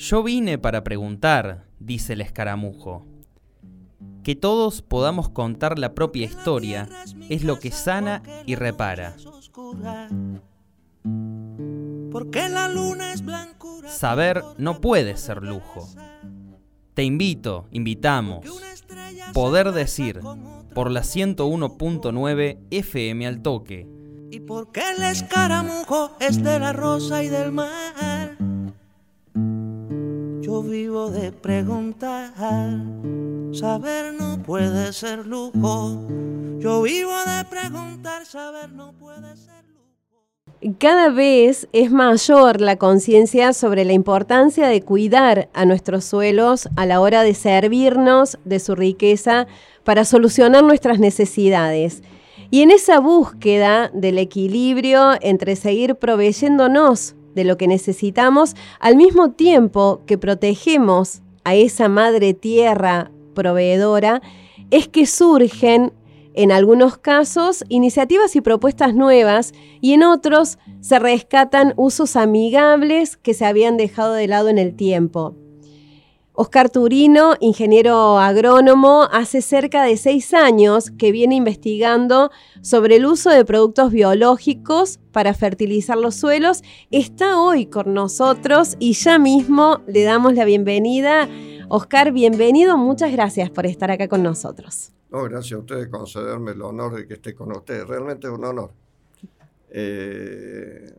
Yo vine para preguntar, dice el escaramujo. Que todos podamos contar la propia historia es lo que sana y repara. Porque la luna es Saber no puede ser lujo. Te invito, invitamos. Poder decir por la 101.9 FM al toque. Y porque el escaramujo es de la rosa y del mar. Vivo de preguntar. Saber no puede ser lujo. Yo vivo de preguntar. Saber no puede ser lujo. Cada vez es mayor la conciencia sobre la importancia de cuidar a nuestros suelos a la hora de servirnos de su riqueza para solucionar nuestras necesidades. Y en esa búsqueda del equilibrio entre seguir proveyéndonos de lo que necesitamos, al mismo tiempo que protegemos a esa madre tierra proveedora, es que surgen en algunos casos iniciativas y propuestas nuevas y en otros se rescatan usos amigables que se habían dejado de lado en el tiempo. Oscar Turino, ingeniero agrónomo, hace cerca de seis años que viene investigando sobre el uso de productos biológicos para fertilizar los suelos. Está hoy con nosotros y ya mismo le damos la bienvenida. Oscar, bienvenido. Muchas gracias por estar acá con nosotros. No, gracias a ustedes por concederme el honor de que esté con ustedes. Realmente es un honor. Eh,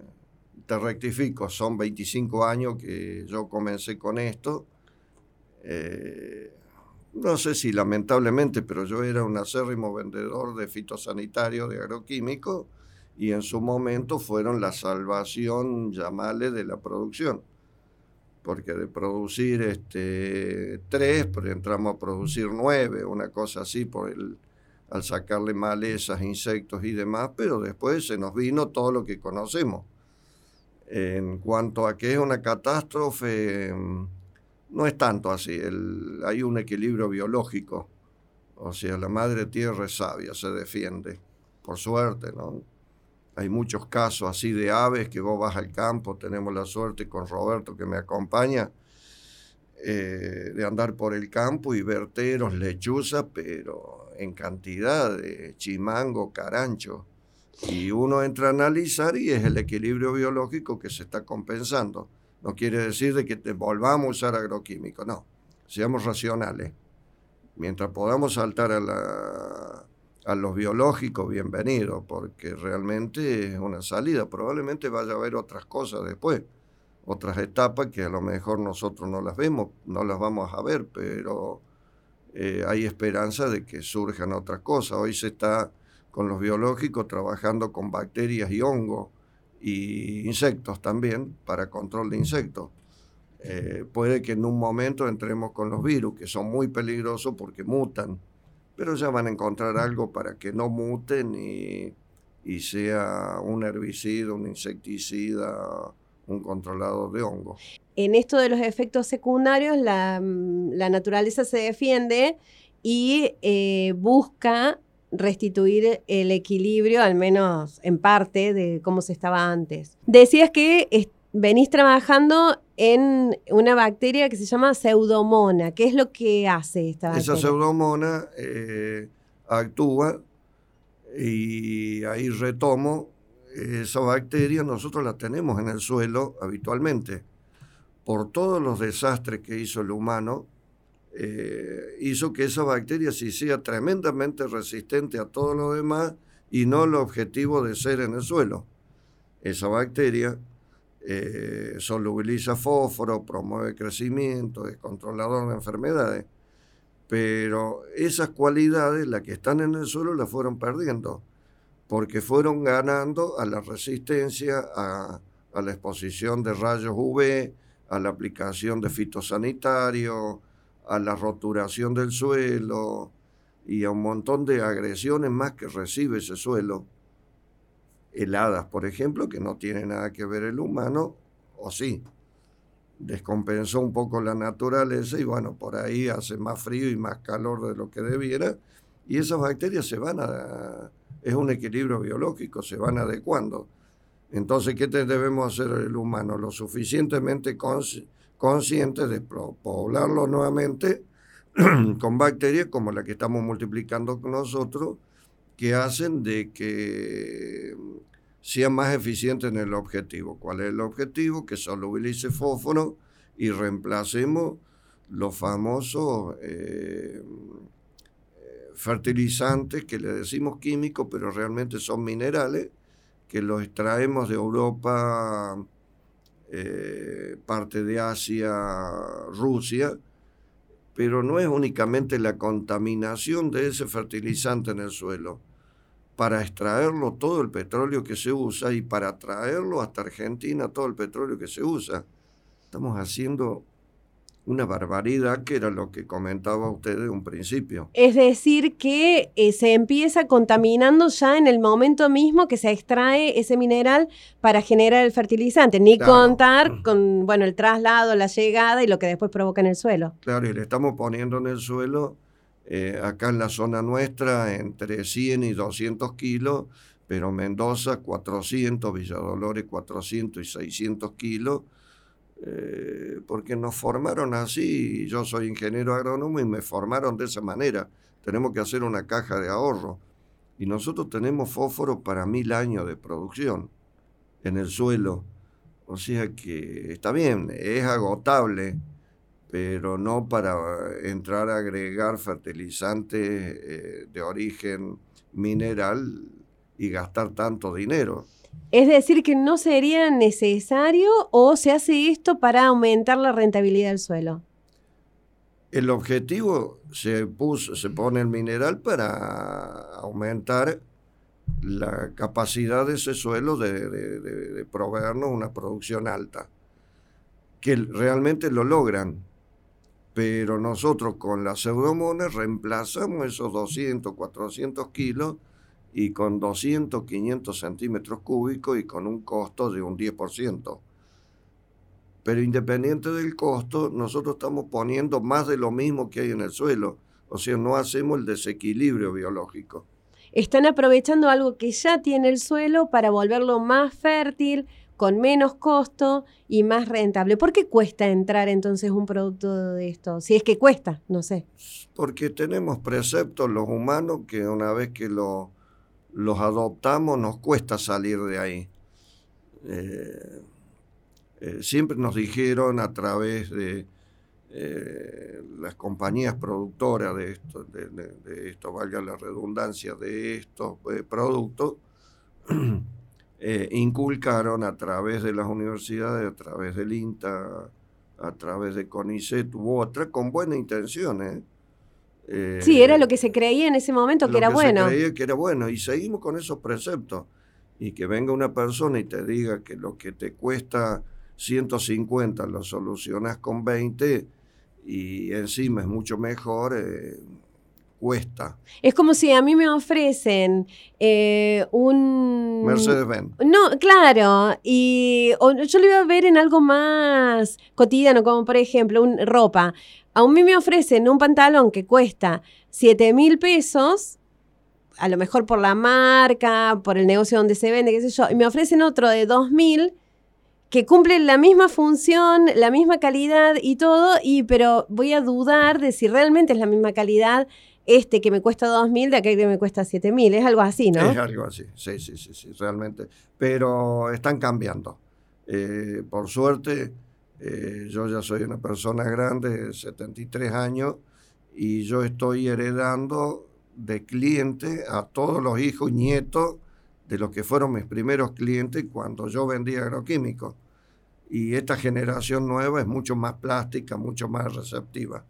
te rectifico, son 25 años que yo comencé con esto eh, no sé si lamentablemente, pero yo era un acérrimo vendedor de fitosanitario, de agroquímico, y en su momento fueron la salvación, llamale, de la producción. Porque de producir este, tres, pues entramos a producir nueve, una cosa así, por el, al sacarle malezas, insectos y demás, pero después se nos vino todo lo que conocemos. En cuanto a que es una catástrofe, no es tanto así, hay un equilibrio biológico, o sea, la madre tierra es sabia, se defiende, por suerte, ¿no? Hay muchos casos así de aves que vos vas al campo, tenemos la suerte con Roberto que me acompaña, eh, de andar por el campo y verteros, lechuza, pero en cantidad de chimango, carancho. Y uno entra a analizar y es el equilibrio biológico que se está compensando. No quiere decir de que te volvamos a usar agroquímicos, no. Seamos racionales. Mientras podamos saltar a, los biológicos, bienvenido, porque realmente es una salida. Probablemente vaya a haber otras cosas después, otras etapas que a lo mejor nosotros no las vemos, no las vamos a ver, pero eh, hay esperanza de que surjan otras cosas. Hoy se está con los biológicos trabajando con bacterias y hongos y insectos también para control de insectos. Eh, puede que en un momento entremos con los virus, que son muy peligrosos porque mutan, pero ya van a encontrar algo para que no muten y, y sea un herbicida, un insecticida, un controlador de hongos. En esto de los efectos secundarios, la, la naturaleza se defiende y eh, busca restituir el equilibrio, al menos en parte, de cómo se estaba antes. Decías que venís trabajando en una bacteria que se llama pseudomona. ¿Qué es lo que hace esta bacteria? Esa pseudomona eh, actúa y ahí retomo, esa bacteria nosotros la tenemos en el suelo habitualmente. Por todos los desastres que hizo el humano, eh, hizo que esa bacteria se hiciera tremendamente resistente a todo lo demás y no el objetivo de ser en el suelo. Esa bacteria eh, solubiliza fósforo, promueve crecimiento, es controlador de enfermedades, pero esas cualidades, las que están en el suelo, las fueron perdiendo, porque fueron ganando a la resistencia a, a la exposición de rayos UV, a la aplicación de fitosanitarios, a la roturación del suelo y a un montón de agresiones más que recibe ese suelo. Heladas, por ejemplo, que no tiene nada que ver el humano, o sí. Descompensó un poco la naturaleza y bueno, por ahí hace más frío y más calor de lo que debiera. Y esas bacterias se van a... es un equilibrio biológico, se van adecuando. Entonces, ¿qué debemos hacer el humano? Lo suficientemente conscientes de poblarlo nuevamente con bacterias como la que estamos multiplicando con nosotros, que hacen de que sea más eficiente en el objetivo. ¿Cuál es el objetivo? Que solubilice fósforo y reemplacemos los famosos eh, fertilizantes que le decimos químicos, pero realmente son minerales, que los extraemos de Europa, eh, parte de Asia, Rusia, pero no es únicamente la contaminación de ese fertilizante en el suelo. Para extraerlo todo el petróleo que se usa y para traerlo hasta Argentina todo el petróleo que se usa. Estamos haciendo una barbaridad que era lo que comentaba usted de un principio. Es decir, que eh, se empieza contaminando ya en el momento mismo que se extrae ese mineral para generar el fertilizante, ni contar mm. con bueno, el traslado, la llegada y lo que después provoca en el suelo. Claro, y le estamos poniendo en el suelo, eh, acá en la zona nuestra, entre 100 y 200 kilos, pero Mendoza 400, Villadolores 400 y 600 kilos eh, porque nos formaron así, yo soy ingeniero agrónomo y me formaron de esa manera. Tenemos que hacer una caja de ahorro. Y nosotros tenemos fósforo para mil años de producción en el suelo. O sea que está bien, es agotable, pero no para entrar a agregar fertilizantes eh, de origen mineral y gastar tanto dinero. Es decir, que no sería necesario o se hace esto para aumentar la rentabilidad del suelo. El objetivo se, puso, se pone el mineral para aumentar la capacidad de ese suelo de, proveernos una producción alta, que realmente lo logran, pero nosotros con las pseudomonas reemplazamos esos 200, 400 kilos y con 200, 500 centímetros cúbicos y con un costo de un 10%. Pero independiente del costo, nosotros estamos poniendo más de lo mismo que hay en el suelo, o sea, no hacemos el desequilibrio biológico. Están aprovechando algo que ya tiene el suelo para volverlo más fértil, con menos costo y más rentable. ¿Por qué cuesta entrar entonces un producto de esto? Si es que cuesta, no sé. Porque tenemos preceptos los humanos que una vez que lo los adoptamos, nos cuesta salir de ahí. Eh, eh, siempre nos dijeron a través de eh, las compañías productoras de esto, de, esto, valga la redundancia, de estos productos, inculcaron a través de las universidades, a través del INTA, a través de CONICET u otra, con buena intención, sí, era lo que se creía en ese momento que era bueno. Se creía que era bueno y seguimos con esos preceptos. Y que venga una persona y te diga que lo que te cuesta 150 lo solucionas con 20 y encima es mucho mejor, eh, cuesta. Es como si a mí me ofrecen eh, un... Mercedes-Benz. No, claro, y yo lo iba a ver en algo más cotidiano, como por ejemplo un, ropa. A mí me ofrecen un pantalón que cuesta 7 mil pesos, a lo mejor por la marca, por el negocio donde se vende, qué sé yo, y me ofrecen otro de 2 mil que cumple la misma función, la misma calidad y todo, y pero voy a dudar de si realmente es la misma calidad este que me cuesta 2.000 de aquel que me cuesta 7.000. Es algo así, ¿no? Es algo así, sí, sí, sí, sí, realmente. Pero están cambiando. Eh, por suerte, eh, yo ya soy una persona grande, 73 años, y yo estoy heredando de cliente a todos los hijos y nietos de los que fueron mis primeros clientes cuando yo vendía agroquímicos. Y esta generación nueva es mucho más plástica, mucho más receptiva.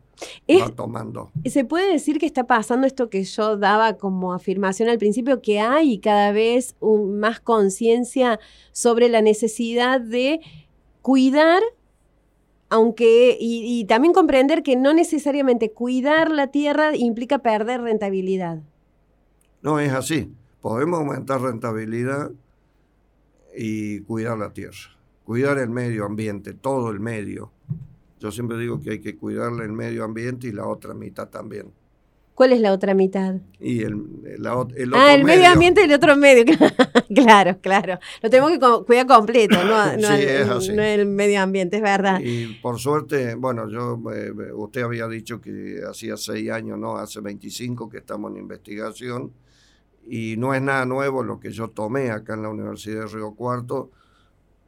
Tomando. ¿Se puede decir que está pasando esto que yo daba como afirmación al principio, que hay cada vez más conciencia sobre la necesidad de cuidar aunque, y, también comprender que no necesariamente cuidar la tierra implica perder rentabilidad. No es así. Podemos aumentar rentabilidad y cuidar la tierra, cuidar el medio ambiente, todo el medio. Yo siempre digo que hay que cuidar el medio ambiente y la otra mitad también. ¿Cuál es la otra mitad? Y el, la el ah, otro el medio ambiente y el otro medio. claro, claro. Lo tenemos que cuidar completo, no, no, Sí, el, es así. no el medio ambiente, es verdad. Y por suerte, bueno, yo, eh, usted había dicho que hacía seis años, no, hace 25 que estamos en investigación y no es nada nuevo lo que yo tomé acá en la Universidad de Río Cuarto.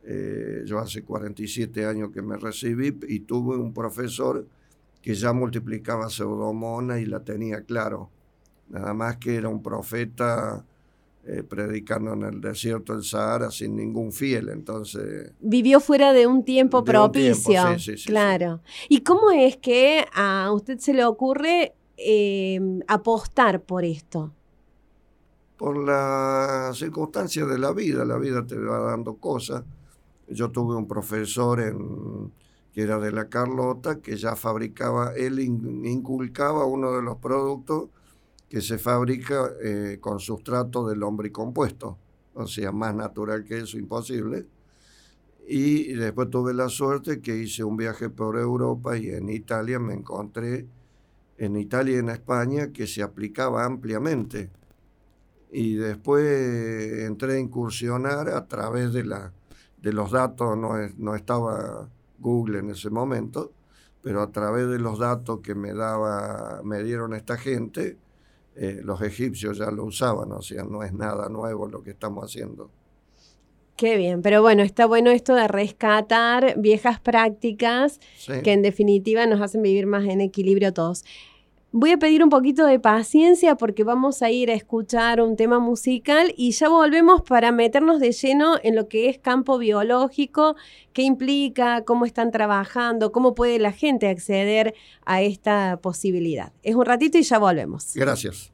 Eh, yo hace 47 años que me recibí y tuve un profesor que ya multiplicaba pseudomonas y la tenía claro. Nada más que era un profeta eh, predicando en el desierto del Sahara sin ningún fiel, entonces... Vivió fuera de un tiempo De un propicio. tiempo, sí, sí, sí, claro. ¿Y cómo es que a usted se le ocurre eh, apostar por esto? por las circunstancias de la vida, la vida te va dando cosas. Yo tuve un profesor en, que era de la Carlota, que ya fabricaba, él in- inculcaba uno de los productos que se fabrica eh, con sustrato del hombre compuesto, o sea, más natural que eso, imposible. Y después tuve la suerte que hice un viaje por Europa y en Italia me encontré, en Italia y en España, que se aplicaba ampliamente y después entré a incursionar a través de, la, de los datos, no, es- no estaba Google en ese momento, pero a través de los datos que me, daba, me dieron esta gente, eh, los egipcios ya lo usaban, o sea, no es nada nuevo lo que estamos haciendo. Qué bien, pero bueno, está bueno esto de rescatar viejas prácticas Sí. que en definitiva nos hacen vivir más en equilibrio todos. Voy a pedir un poquito de paciencia porque vamos a ir a escuchar un tema musical y ya volvemos para meternos de lleno en lo que es campo biológico, qué implica, cómo están trabajando, cómo puede la gente acceder a esta posibilidad. Es un ratito y ya volvemos. Gracias.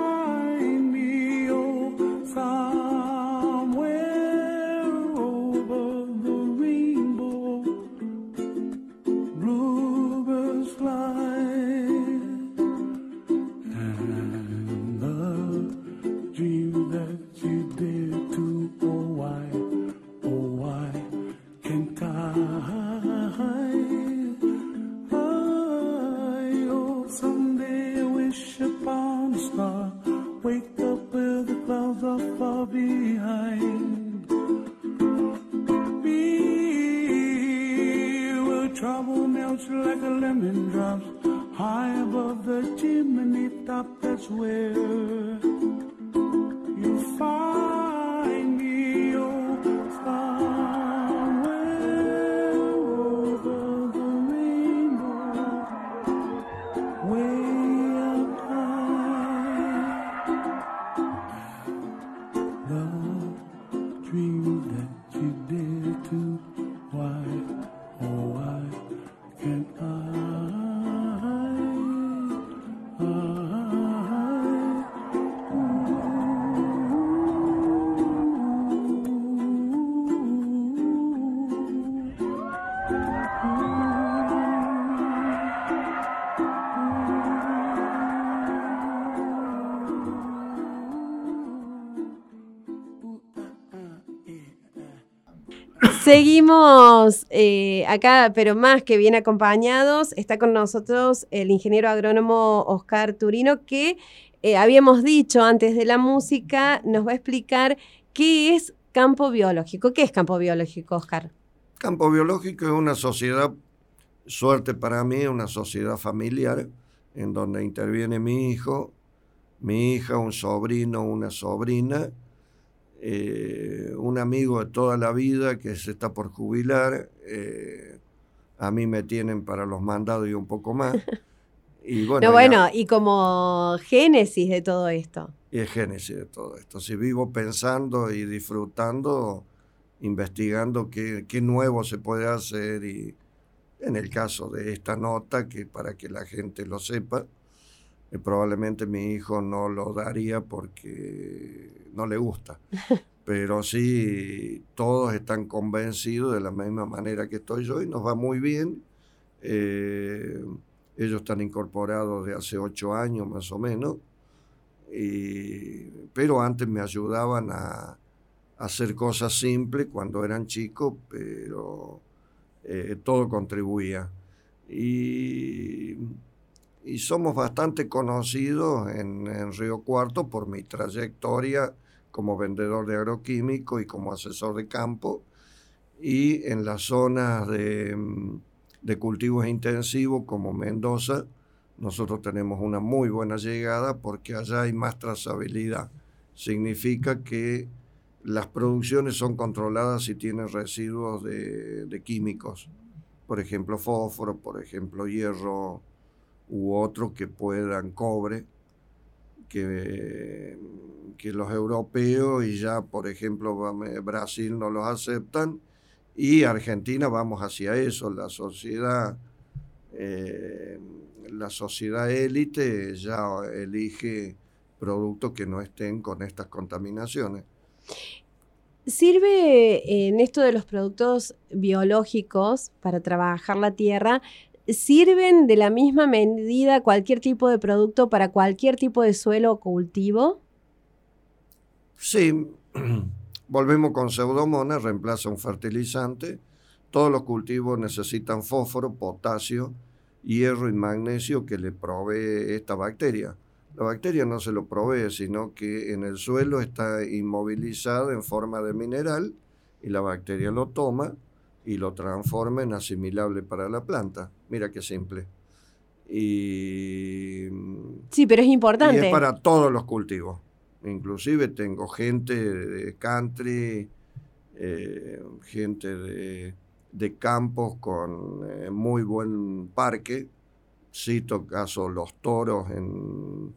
chimney top. That's where you find Seguimos eh, acá, pero más que bien acompañados. Está con nosotros el ingeniero agrónomo Oscar Turino, que eh, habíamos dicho antes de la música, nos va a explicar qué es campo biológico. ¿Qué es campo biológico, Oscar? Campo biológico es una sociedad, suerte para mí, una sociedad familiar en donde interviene mi hijo, mi hija, un sobrino, una sobrina, eh, un amigo de toda la vida que se está por jubilar. Eh, a mí me tienen para los mandados y un poco más. Y bueno, bueno y como génesis de todo esto. Y es génesis de todo esto. Si vivo pensando y disfrutando, investigando qué, qué nuevo se puede hacer y en el caso de esta nota, que para que la gente lo sepa, eh, probablemente mi hijo no lo daría porque no le gusta. Pero sí, todos están convencidos de la misma manera que estoy yo y nos va muy bien. Eh, ellos están incorporados de hace ocho años más o menos, pero antes me ayudaban a, hacer cosas simples cuando eran chicos, pero eh, todo contribuía. Y, somos bastante conocidos en, en, Río Cuarto por mi trayectoria como vendedor de agroquímico y como asesor de campo, y en las zonas de de cultivos intensivos como Mendoza, nosotros tenemos una muy buena llegada porque allá hay más trazabilidad. Significa que las producciones son controladas si tienen residuos de, químicos, por ejemplo fósforo, por ejemplo hierro u otro que puedan cobre, que, que los europeos y ya por ejemplo Brasil no los aceptan y Argentina vamos hacia eso, la sociedad, eh, la sociedad élite ya elige productos que no estén con estas contaminaciones. ¿Sirve en esto de los productos biológicos para trabajar la tierra? ¿Sirven de la misma medida cualquier tipo de producto para cualquier tipo de suelo o cultivo? Sí, Volvemos con pseudomonas, reemplaza un fertilizante. Todos los cultivos necesitan fósforo, potasio, hierro y magnesio que le provee esta bacteria. La bacteria no se lo provee, sino que en el suelo está inmovilizada en forma de mineral y la bacteria lo toma y lo transforma en asimilable para la planta. Mira qué simple. Y, sí, pero es importante. Y es para todos los cultivos. Inclusive tengo gente de country, eh, gente de, campos con eh, muy buen parque. Cito caso los toros en,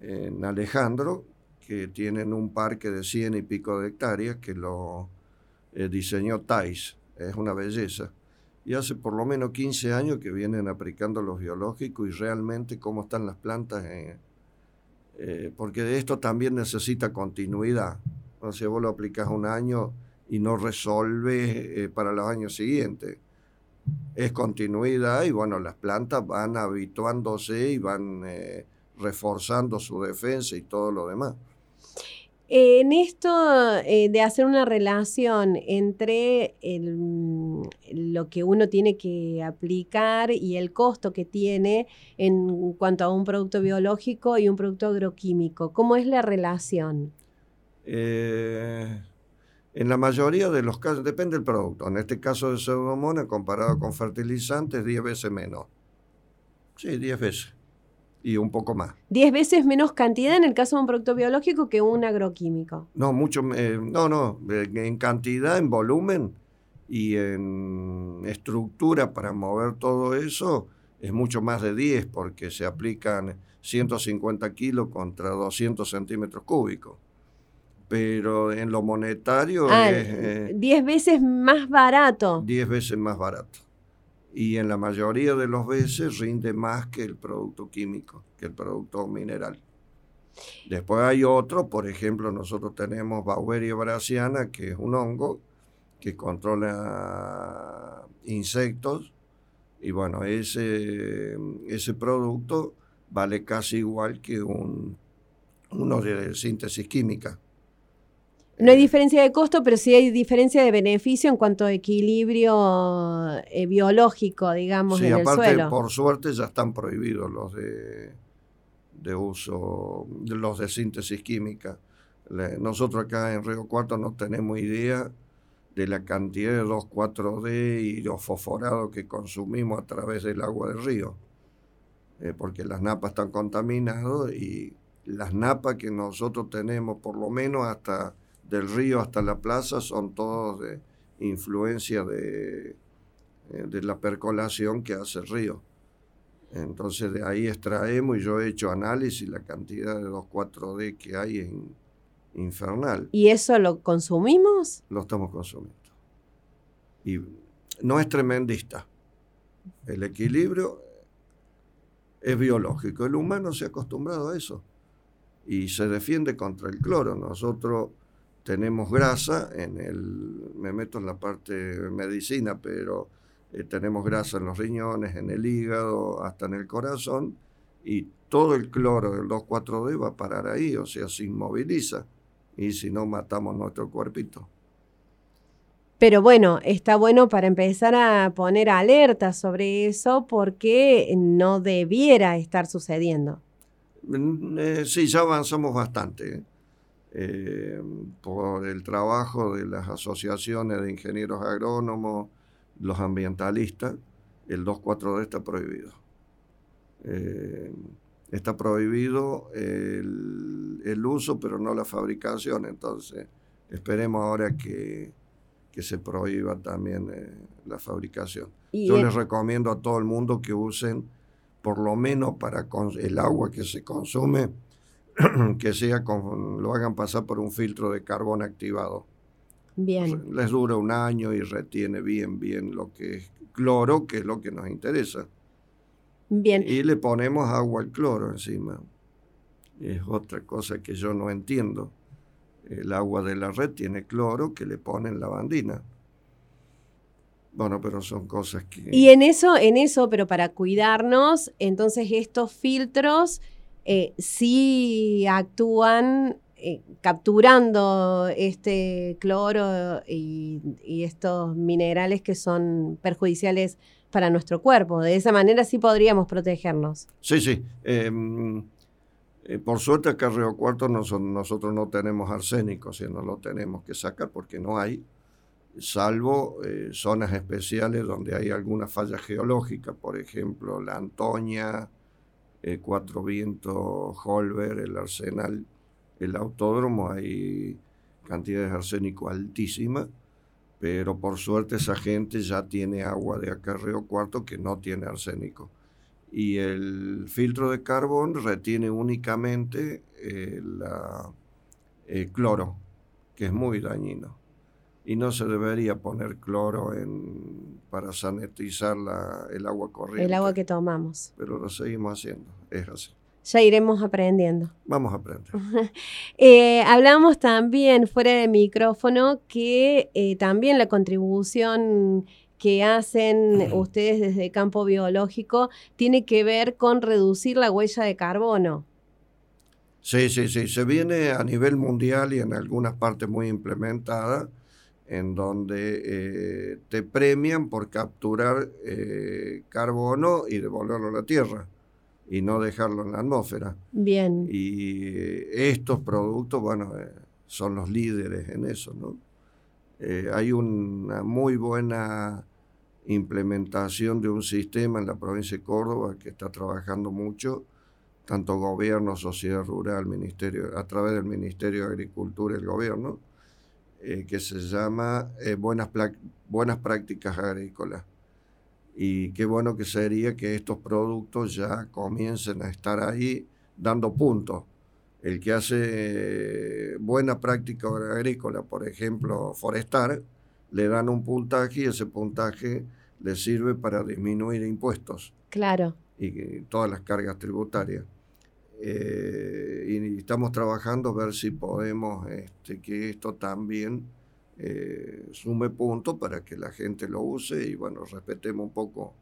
en Alejandro, que tienen un parque de cien y pico de hectáreas que lo eh, diseñó Thais. Es una belleza. Y hace por lo menos 15 años que vienen aplicando los biológicos y realmente cómo están las plantas en, eh, porque esto también necesita continuidad. O sea, vos lo aplicas un año y no resuelve eh, para los años siguientes. Es continuidad y bueno, las plantas van habituándose y van eh, reforzando su defensa y todo lo demás. En esto eh, de hacer una relación entre lo que uno tiene que aplicar y el costo que tiene en cuanto a un producto biológico y un producto agroquímico, ¿cómo es la relación? Eh, en la mayoría de los casos, depende del producto. En este caso de pseudomonas, comparado con fertilizantes, 10 veces menos. Sí, 10 veces y un poco más. ¿Diez veces menos cantidad en el caso de un producto biológico que un agroquímico? No, mucho, eh, no, no, en cantidad, en volumen y en estructura para mover todo eso es mucho más de 10 porque se aplican 150 kilos contra 200 centímetros cúbicos. Pero en lo monetario ah, es... 10 eh, veces más barato. 10 veces más barato y en la mayoría de los veces rinde más que el producto químico, que el producto mineral. Después hay otro, por ejemplo, nosotros tenemos Baueria brassiana, que es un hongo que controla insectos, y bueno, ese, ese producto vale casi igual que un, uno de síntesis química. No hay diferencia de costo, pero sí hay diferencia de beneficio en cuanto a equilibrio eh, biológico, digamos, Sí, en el aparte, suelo. por suerte ya están prohibidos los de, de uso, los de síntesis química. Le- nosotros acá en Río Cuarto no tenemos idea de la cantidad de 2,4-D y los fosforados que consumimos a través del agua del río. Eh, porque las napas están contaminadas y las napas que nosotros tenemos, por lo menos hasta del río hasta la plaza, son todos de influencia de, eh, de la percolación que hace el río. Entonces de ahí extraemos y yo he hecho análisis, la cantidad de 2,4-D que hay es in- infernal ¿Y eso lo consumimos? lo estamos consumiendo. Y no es tremendista. El equilibrio es biológico. El humano se ha acostumbrado a eso y se defiende contra el cloro. Nosotros tenemos grasa en el, me meto en la parte de medicina, pero eh, tenemos grasa en los riñones, en el hígado, hasta en el corazón, y todo el cloro del 2,4-D va a parar ahí, o sea, se inmoviliza, y si no matamos nuestro cuerpito. Pero bueno, está bueno para empezar a poner alerta sobre eso porque no debiera estar sucediendo. Mm, eh, sí, ya avanzamos bastante. ¿Eh? Por el trabajo de las asociaciones de ingenieros agrónomos, los ambientalistas, el 2,4-D está prohibido. Eh, está prohibido el, el uso, pero no la fabricación. Entonces, esperemos ahora que, que se prohíba también eh, la fabricación. Yo les recomiendo a todo el mundo que usen, por lo menos para el agua que se consume, que sea con, lo hagan pasar por un filtro de carbón activado. bien, Les dura un año y retiene bien, bien lo que es cloro, que es lo que nos interesa. bien. Y le ponemos agua al cloro encima. Es otra cosa que yo no entiendo. El agua de la red tiene cloro que le ponen lavandina. Bueno, pero son cosas que... Y en eso, en eso, pero para cuidarnos, entonces estos filtros eh, sí actúan eh, capturando este cloro y, estos minerales que son perjudiciales para nuestro cuerpo. De esa manera sí podríamos protegernos. Sí, sí. Eh, eh, por suerte acá en Río Cuarto noso- nosotros no tenemos arsénico, si no lo tenemos que sacar porque no hay, salvo zonas especiales donde hay alguna falla geológica, por ejemplo, la Antoña, eh, Cuatro Vientos, Holber, el Arsenal, el Autódromo, hay cantidades de arsénico altísimas, pero por suerte esa gente ya tiene agua de Río Cuarto que no tiene arsénico y el filtro de carbón retiene únicamente eh, la- el cloro, que es muy dañino. Y no se debería poner cloro en, para sanitizar la- el agua corriente. El agua que tomamos. Pero lo seguimos haciendo, es así. Ya iremos aprendiendo. Vamos a aprender. Eh, hablamos también fuera de micrófono que eh, también la contribución que hacen ustedes desde campo biológico tiene que ver con reducir la huella de carbono. Sí, sí, sí. Se viene a nivel mundial y en algunas partes muy implementada, en donde eh, te premian por capturar eh, carbono y devolverlo a la Tierra y no dejarlo en la atmósfera. Bien, Y eh, estos productos, bueno, eh, son los líderes en eso, ¿no? Eh, hay una muy buena implementación de un sistema en la provincia de Córdoba que está trabajando mucho, tanto gobierno, sociedad rural, ministerio, a través del Ministerio de Agricultura y el gobierno, eh, que se llama eh, buenas, Prácticas Agrícolas. Y qué bueno que sería que estos productos ya comiencen a estar ahí dando puntos. El que hace eh, buena práctica agrícola, por ejemplo, forestar, le dan un puntaje y ese puntaje le sirve para disminuir impuestos claro. y todas las cargas tributarias. Eh, y estamos trabajando a ver si podemos este, que esto también eh, sume puntos para que la gente lo use y bueno, respetemos un poco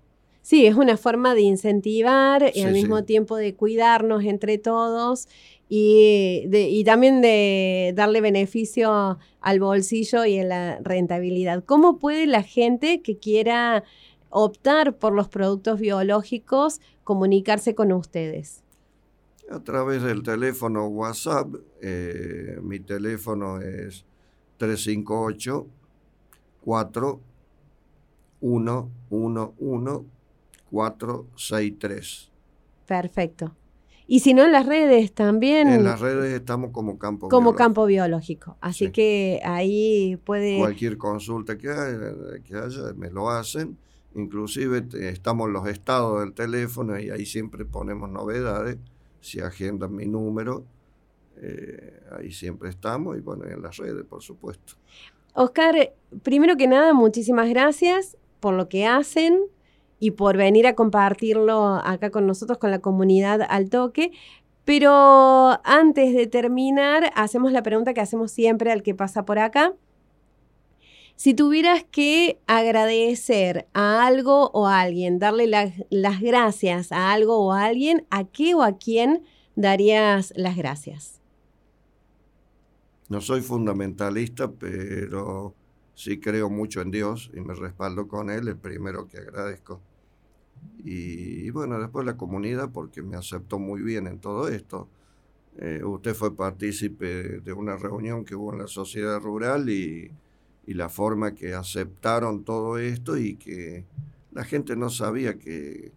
Sí, es una forma de incentivar y Sí, al mismo sí. tiempo de cuidarnos entre todos y, de- y también de darle beneficio al bolsillo y a la rentabilidad. ¿Cómo puede la gente que quiera optar por los productos biológicos comunicarse con ustedes? A través del teléfono WhatsApp, eh, mi teléfono es 358 4 1 1 1 463. Perfecto. Y si no en las redes también En las redes estamos como campo. como Biológico. campo biológico. Así Sí. que ahí puede... Cualquier consulta que haya, que haya, me lo hacen. Inclusive te- estamos los estados del teléfono y ahí siempre ponemos novedades. Si agendan mi número, eh, ahí siempre estamos y bueno, en las redes, por supuesto. Oscar, primero que nada, muchísimas gracias por lo que hacen y por venir a compartirlo acá con nosotros, con la comunidad al toque. Pero antes de terminar, hacemos la pregunta que hacemos siempre al que pasa por acá. Si tuvieras que agradecer a algo o a alguien, darle la- las gracias a algo o a alguien, ¿a qué o a quién darías las gracias? No soy fundamentalista, pero sí creo mucho en Dios y me respaldo con Él, el primero que agradezco. Y, bueno, después la comunidad, porque me aceptó muy bien en todo esto. Eh, usted fue partícipe de una reunión que hubo en la sociedad rural y, y la forma que aceptaron todo esto y que la gente no sabía que,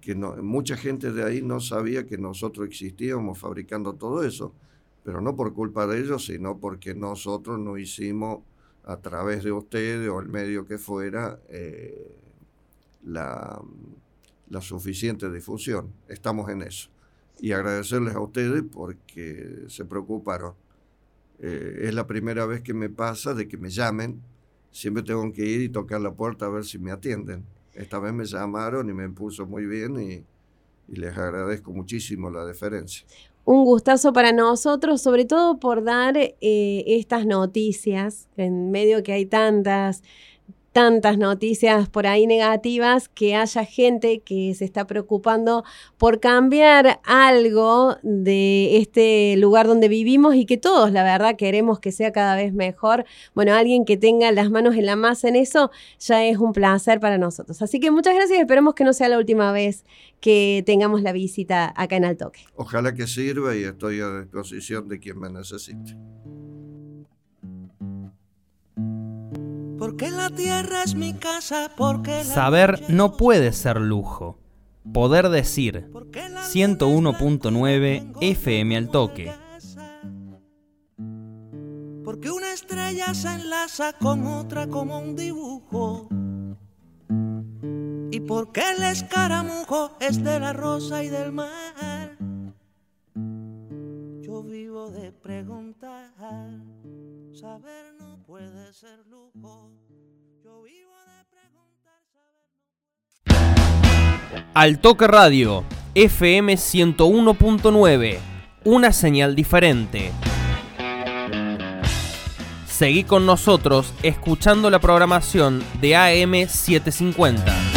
que no, mucha gente de ahí no sabía que nosotros existíamos fabricando todo eso pero no por culpa de ellos, sino porque nosotros no hicimos a través de ustedes o el medio que fuera eh, la, la suficiente difusión. Estamos en eso. Y agradecerles a ustedes porque se preocuparon. Eh, es la primera vez que me pasa de que me llamen. Siempre tengo que ir y tocar la puerta a ver si me atienden. Esta vez me llamaron y me puso muy bien y, les agradezco muchísimo la deferencia. Un gustazo para nosotros, sobre todo por dar eh, estas noticias, en medio que hay tantas, tantas noticias por ahí negativas, que haya gente que se está preocupando por cambiar algo de este lugar donde vivimos y que todos, la verdad, queremos que sea cada vez mejor. Bueno, alguien que tenga las manos en la masa en eso ya es un placer para nosotros. Así que muchas gracias, esperemos que no sea la última vez que tengamos la visita acá en Altoque. Ojalá que sirva y estoy a disposición de quien me necesite. Porque la tierra es mi casa, porque Saber no puede ser lujo. Poder decir porque la 101.9 FM al toque. Porque una estrella se enlaza con otra como un dibujo. Y porque el escaramujo es de la rosa y del mar. Yo vivo de preguntar. Saber no puede ser lujo. Yo vivo de preguntar. Saber Al Toque Radio, FM 101.9, una señal diferente. Seguí con nosotros escuchando la programación de AM 750.